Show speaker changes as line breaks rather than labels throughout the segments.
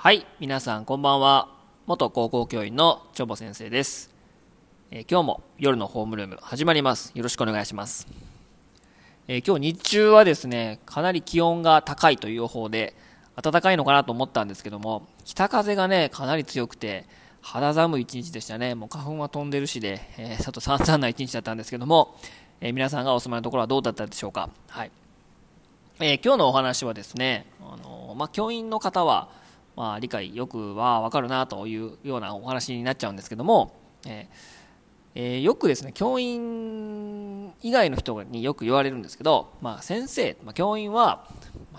はい皆さんこんばんは。元高校教員のチョボ先生です、えー今日も夜のホームルーム始まります。よろしくお願いします、えー今日日中はですねかなり気温が高いという予報で暖かいのかなと思ったんですけども北風がねかなり強くて肌寒い一日でしたね。もう花粉は飛んでるしで、えーちょっと散々な一日だったんですけども、えー皆さんがお住まいのところはどうだったでしょうか。はい。えー今日のお話はですね、あのまあ、教員の方は、まあ、理解よくは分かるなというようなお話になっちゃうんですけども、えーえよくですね教員以外の人によく言われるんですけど、まあ、先生、まあ、教員は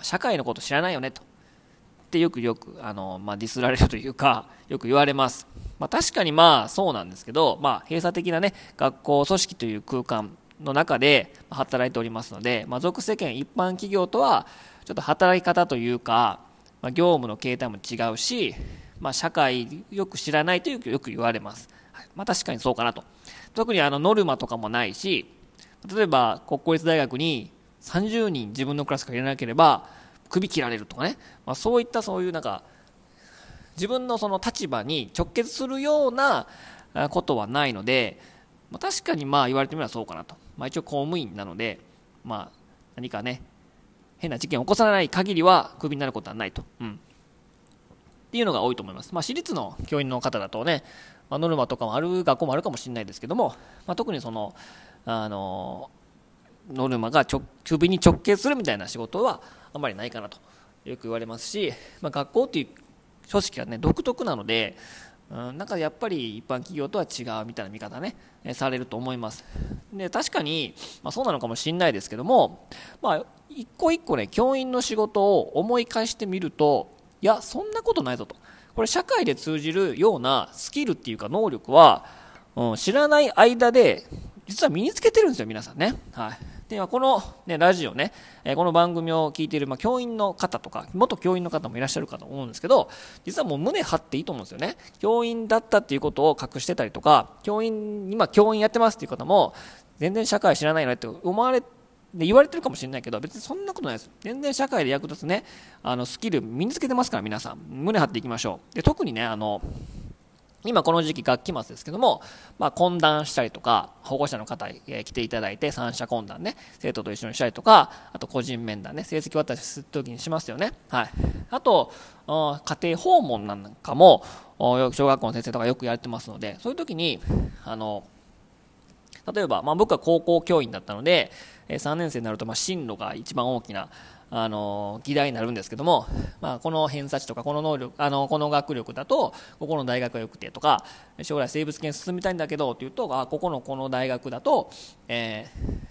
社会のこと知らないよねと。ってよくよくあの、まあ、ディスられるというかよく言われます、まあ、確かにまあそうなんですけど、まあ、閉鎖的なね学校組織という空間の中で働いておりますので、まあ、属世間一般企業とはちょっと働き方というか、まあ、業務の形態も違うし、まあ、社会よく知らないというよく言われます、はい。まあ、確かにそうかなと。特にあのノルマとかもないし例えば国公立大学に30人自分のクラスから入れなければ首切られるとかね、まあ、そういったそういうなんか自分のその立場に直結するようなことはないので、まあ、確かにまあ言われてみればそうかなと、まあ、一応公務員なので、まあ、何かね変な事件を起こさない限りはクビになることはないと、うん、っていうのが多いと思います、まあ、私立の教員の方だとね、まあ、ノルマとかもある学校もあるかもしれないですけども、まあ、特にそのあのノルマが直首に直結するみたいな仕事はあんまりないかなとよく言われますし、まあ、学校っていう組織がね独特なので、うん、なんかやっぱり一般企業とは違うみたいな見方ねえされると思います。で確かに、まあ、そうなのかもしれないですけども、まあ、一個一個ね教員の仕事を思い返してみるといやそんなことないぞと。これ社会で通じるようなスキルっていうか能力は、うん、知らない間で実は身につけてるんですよ皆さんね。はい。ではこの、ね、ラジオね、えこの番組を聞いている、ま、教員の方とか元教員の方もいらっしゃるかと思うんですけど実はもう胸張っていいと思うんですよね。教員だったっていうことを隠してたりとか教員今教員やってますっていう方も全然社会知らないのねって思われで言われてるかもしれないけど別にそんなことないです。全然社会で役立つねあのスキル身につけてますから皆さん。胸張っていきましょう。で特にねあの今この時期学期末ですけども、まあ、懇談したりとか保護者の方、えー来ていただいて三者懇談ね生徒と一緒にしたりとかあと個人面談ね成績渡しする時にしますよね、はい、あと家庭訪問なんかも小学校の先生とかよくやってますのでそういう時にあの例えば、まあ、僕は高校教員だったので、3年生になると、まあ、進路が一番大きな、あの議題になるんですけども、まあ、この偏差値とかこの能力あのこの学力だとここの大学が良くてとか将来生物系進みたいんだけどっていうとあここのこの大学だと、えー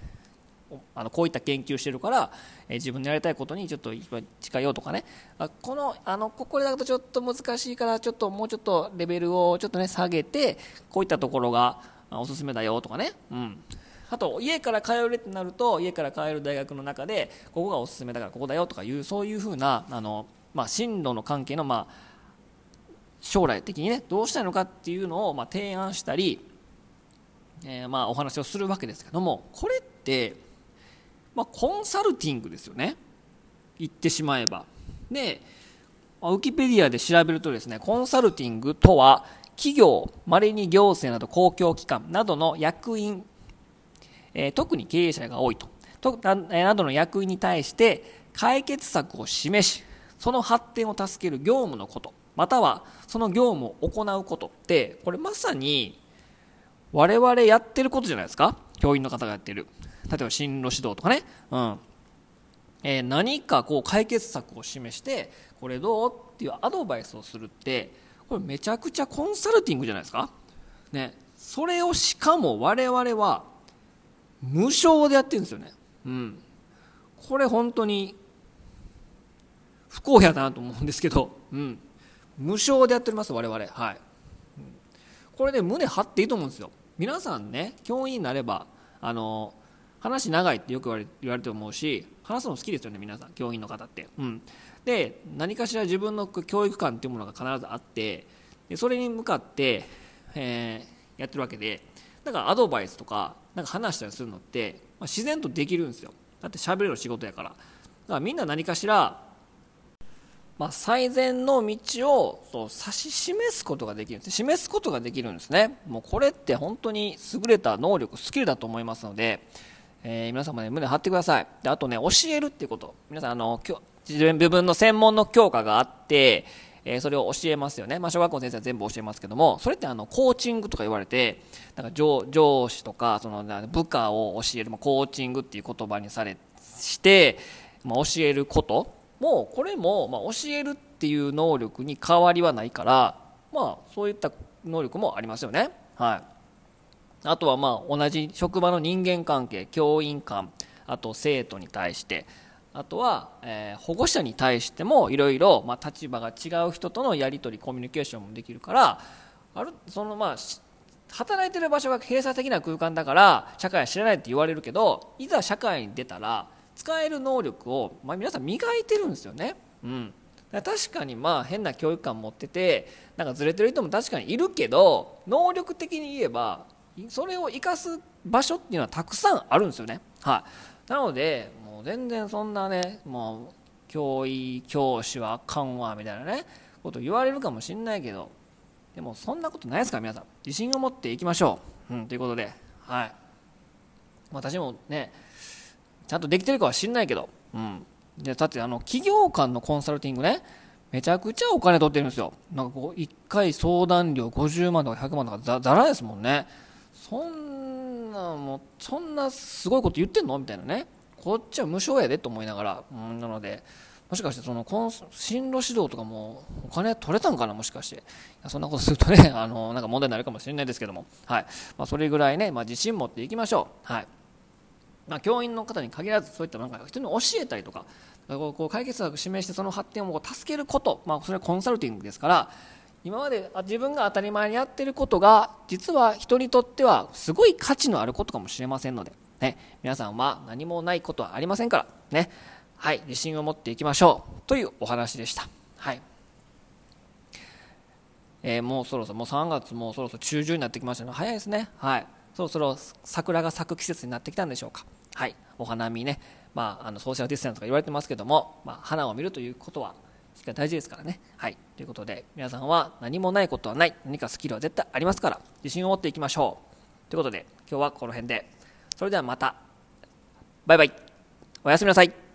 あのこういった研究してるから、えー自分のやりたいことにちょっと近いよとかね。あこのあのここだとちょっと難しいからちょっともうちょっとレベルをちょっとね下げてこういったところがおすすめだよとかね、うん、あと家から通えるってなると家から通える大学の中でここがおすすめだからここだよとかいうそういうふうなあの、まあ、進路の関係の、まあ、将来的にねどうしたいのかっていうのを、まあ、提案したり、えーまあ、お話をするわけですけどもこれって、まあ、コンサルティングですよね。言ってしまえば。でウィキペディアで調べるとですねコンサルティングとは企業まれに行政など公共機関などの役員え特に経営者が多いと。とななどの役員に対して解決策を示しその発展を助ける業務のことまたはその業務を行うことってこれまさに我々やってることじゃないですか？教員の方がやってる。例えば進路指導とかね、うん。えー何かこう解決策を示してこれどうっていうアドバイスをするってこれめちゃくちゃコンサルティングじゃないですか、ね、それをしかも我々は無償でやってるんですよね、うん、これ本当に不公平だなと思うんですけど、うん、無償でやっております我々。はい、うんこれで胸張っていいと思うんですよ。皆さんね教員になればあの話長いってよく言われ言われて思うし話すの好きですよね皆さん教員の方って、うん、で何かしら自分の教育観っていうものが必ずあってでそれに向かって、えーやってるわけでなんかアドバイスとかなんか話したりするのって、まあ、自然とできるんですよ。だって喋れる仕事やから。だからみんな何かしらまあ、最善の道をそう指し示すことができるんです示すことができるんですね。もうこれって本当に優れた能力スキルだと思いますので、えー、皆様ね胸張ってください。であとね教えるっていうこと。皆さんあの自分の専門の教科があってえ、それを教えますよね、まあ、小学校の先生は全部教えますけどもそれってあのコーチングとか言われてなんか上上司とかその部下を教える、まあ、コーチングっていう言葉にされして、まあ、教えること。もこれも、ま、教えるっていう能力に変わりはないから、まあ、そういった能力もありますよね。はい。あとはまあ同じ職場の人間関係教員間あと生徒に対して。あとは、えー、保護者に対してもいろいろ立場が違う人とのやり取りコミュニケーションもできるからあるそのまあ働いてる場所が閉鎖的な空間だから社会は知らないって言われるけどいざ社会に出たら使える能力を、まあ、皆さん磨いてるんですよね。うん確かにまあ変な教育観持っててなんかずれてる人も確かにいるけど能力的に言えばそれを生かす場所っていうのはたくさんあるんですよね。はい、なのでもう全然そんなねもう教員教師はあかんわみたいなねこと言われるかもしんないけどでもそんなことないですから皆さん。自信を持っていきましょう、うん、ということで。はい。私もねちゃんとできてるかは知んないけど、うん、でだってあの企業間のコンサルティングねめちゃくちゃお金取ってるんですよ。なんかこう1回相談料50万とか100万とかざらですもんね。そんなもうそんなすごいこと言ってんの？みたいなね。こっちは無償やでと思いながら、うん、なのでもしかしてその進路指導とかもお金取れたんかな？もしかして。そんなことするとね あのなんか問題になるかもしれないですけども、はい。まあ、それぐらいね、まあ、自信持っていきましょう、はい。まあ、教員の方に限らずそういったなんか人に教えたりとかこう解決策を示してその発展を助けること、まあ、それはコンサルティングですから今まで自分が当たり前にやってることが実は人にとってはすごい価値のあることかもしれませんのでね、皆さんは何もないことはありませんから、ね、はい、自信を持っていきましょうというお話でした。はい。えー、もうそろそろ、もう3月もうそろそろ中旬になってきましたのね。早いですね。はい。そろそろ桜が咲く季節になってきたんでしょうか。はい。お花見ね、まあ、あのソーシャルディスタンスとか言われてますけども、まあ、花を見るということはは、大事ですからね。はい。ということで、皆さんは何もないことはない。何かスキルは絶対ありますから、自信を持っていきましょう。ということで、今日はこの辺で。それではまた。バイバイ。おやすみなさい。